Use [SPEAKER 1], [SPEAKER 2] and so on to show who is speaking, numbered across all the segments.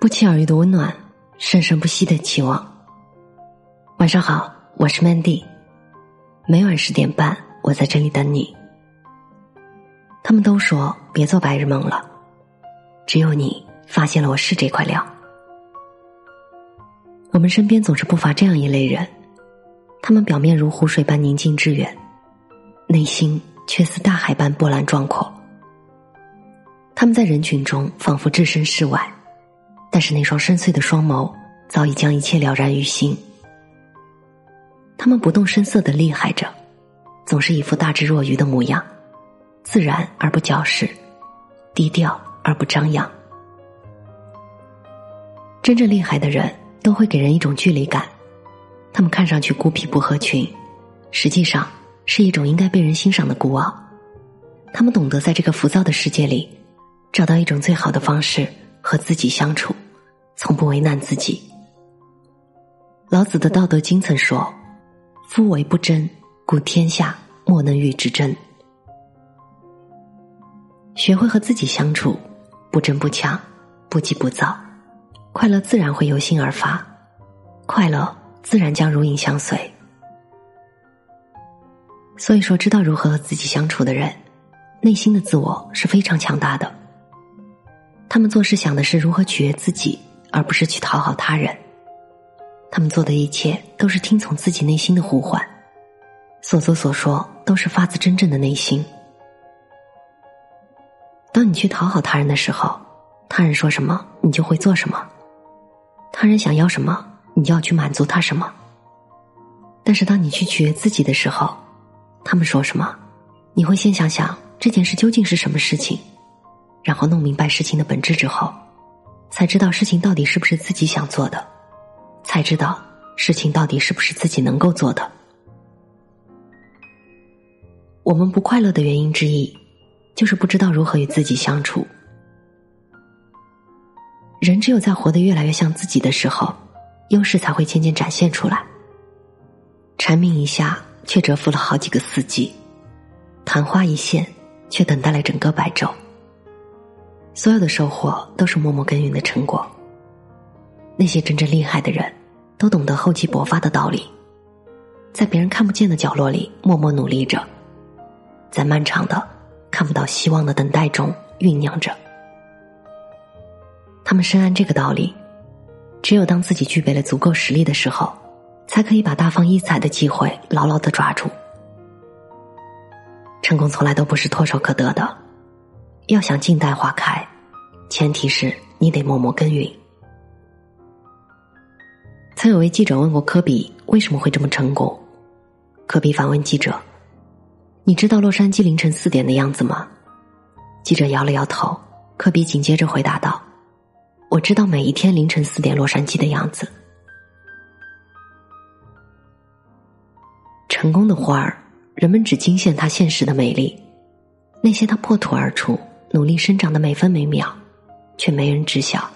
[SPEAKER 1] 不期而遇的温暖，生生不息的期望。晚上好，我是 Mandy，每晚十点半，我在这里等你。他们都说别做白日梦了，只有你发现了我是这块料。我们身边总是不乏这样一类人，他们表面如湖水般宁静致远，内心却似大海般波澜壮阔。他们在人群中仿佛置身事外，但是那双深邃的双眸早已将一切了然于心。他们不动声色的厉害着，总是一副大智若愚的模样，自然而不矫饰，低调而不张扬。真正厉害的人都会给人一种距离感，他们看上去孤僻不合群，实际上是一种应该被人欣赏的孤傲。他们懂得在这个浮躁的世界里。找到一种最好的方式和自己相处，从不为难自己。老子的《道德经》曾说：“夫为不争，故天下莫能与之争。”学会和自己相处，不争不抢，不急不躁，快乐自然会由心而发，快乐自然将如影相随。所以说，知道如何和自己相处的人，内心的自我是非常强大的。他们做事想的是如何取悦自己，而不是去讨好他人。他们做的一切都是听从自己内心的呼唤，所做所说都是发自真正的内心。当你去讨好他人的时候，他人说什么你就会做什么；他人想要什么，你就要去满足他什么。但是当你去取悦自己的时候，他们说什么，你会先想想这件事究竟是什么事情。然后弄明白事情的本质之后，才知道事情到底是不是自己想做的，才知道事情到底是不是自己能够做的。我们不快乐的原因之一，就是不知道如何与自己相处。人只有在活得越来越像自己的时候，优势才会渐渐展现出来。蝉鸣一下，却蛰伏了好几个四季；昙花一现，却等待了整个白昼。所有的收获都是默默耕耘的成果。那些真正厉害的人，都懂得厚积薄发的道理，在别人看不见的角落里默默努力着，在漫长的看不到希望的等待中酝酿着。他们深谙这个道理，只有当自己具备了足够实力的时候，才可以把大放异彩的机会牢牢的抓住。成功从来都不是唾手可得的，要想静待花开。前提是你得默默耕耘。曾有位记者问过科比为什么会这么成功，科比反问记者：“你知道洛杉矶凌晨四点的样子吗？”记者摇了摇头。科比紧接着回答道：“我知道每一天凌晨四点洛杉矶的样子。”成功的花儿，人们只惊羡它现实的美丽，那些它破土而出、努力生长的每分每秒。却没人知晓，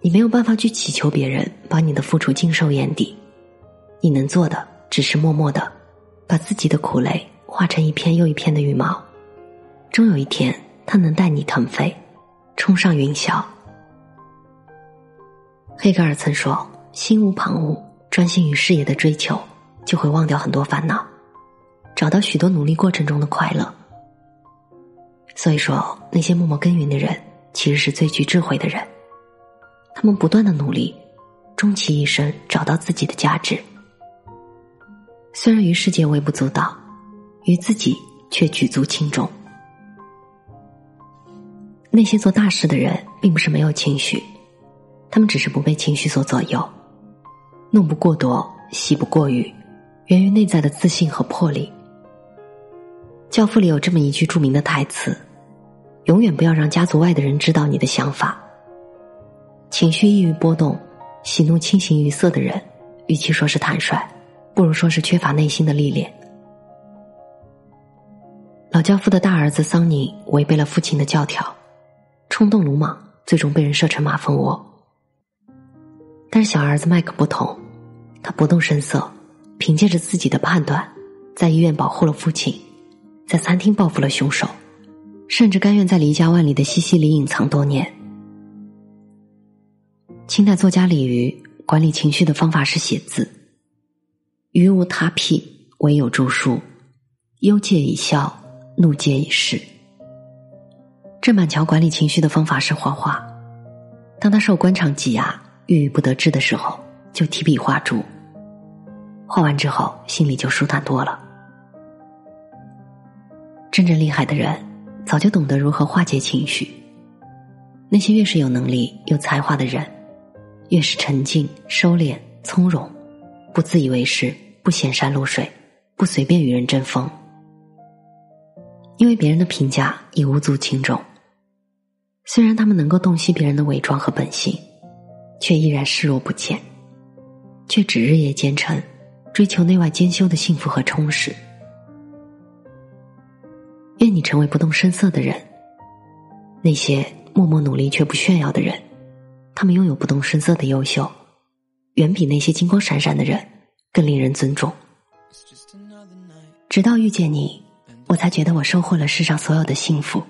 [SPEAKER 1] 你没有办法去祈求别人把你的付出尽收眼底，你能做的只是默默的把自己的苦累化成一片又一片的羽毛，终有一天，它能带你腾飞，冲上云霄。黑格尔曾说：“心无旁骛，专心于事业的追求，就会忘掉很多烦恼，找到许多努力过程中的快乐。”所以说，那些默默耕耘的人，其实是最具智慧的人。他们不断的努力，终其一生找到自己的价值。虽然与世界微不足道，与自己却举足轻重。那些做大事的人，并不是没有情绪，他们只是不被情绪所左右。怒不过多，喜不过于，源于内在的自信和魄力。教父里有这么一句著名的台词：“永远不要让家族外的人知道你的想法。”情绪抑郁波动、喜怒轻形于色的人，与其说是坦率，不如说是缺乏内心的历练。老教父的大儿子桑尼违背了父亲的教条，冲动鲁莽，最终被人射成马蜂窝。但是小儿子麦克不同，他不动声色，凭借着自己的判断，在医院保护了父亲。在餐厅报复了凶手，甚至甘愿在离家万里的西西里隐藏多年，清代作家李渔管理情绪的方法是写字。余无他癖，唯有著书。忧戒以笑，怒戒以事。郑板桥管理情绪的方法是画画。当他受官场挤压、郁郁不得志的时候，就提笔画竹。画完之后，心里就舒坦多了。真正厉害的人，早就懂得如何化解情绪。那些越是有能力、有才华的人，越是沉静、收敛、从容，不自以为是，不显山露水，不随便与人争锋。因为别人的评价已无足轻重。虽然他们能够洞悉别人的伪装和本性，却依然视若不见，却只日夜兼程，追求内外兼修的幸福和充实。愿你成为不动声色的人。那些默默努力却不炫耀的人，他们拥有不动声色的优秀，远比那些金光闪闪的人更令人尊重。直到遇见你。我才觉得我收获了世上所有的幸福。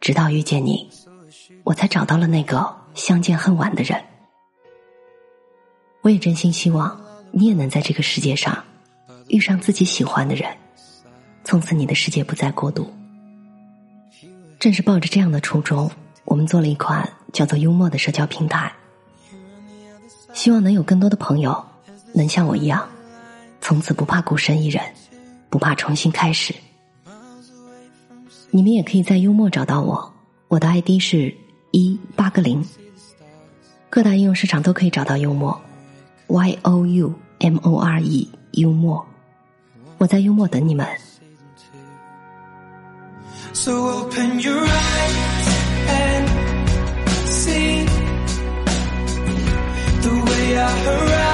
[SPEAKER 1] 直到遇见你，我才找到了那个相见恨晚的人。我也真心希望你也能在这个世界上遇上自己喜欢的人，从此你的世界不再孤独。正是抱着这样的初衷，我们做了一款叫做“幽默”的社交平台，希望能有更多的朋友能像我一样，从此不怕孤身一人。不怕重新开始，你们也可以在幽默找到我，我的 ID 是一八个零，各大应用市场都可以找到幽默，Y O U M O R E 幽默，我在幽默等你们。
[SPEAKER 2] So open your eyes and see the way I horizon.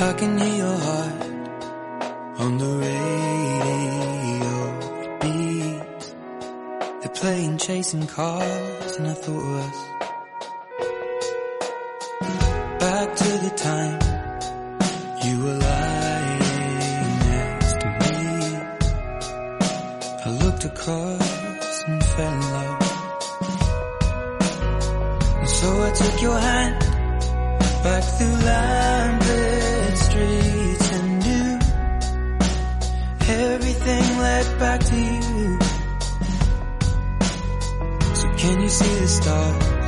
[SPEAKER 2] Can hear your heart on the radio. It beats. They're playing chasing cars, and I thought of us. Back to the time you were lying next to me. I looked across and fell in love. And so I took your hand back through Lambert led back to you. So can you see the stars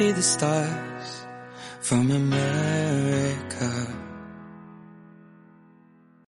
[SPEAKER 2] see the stars from a America.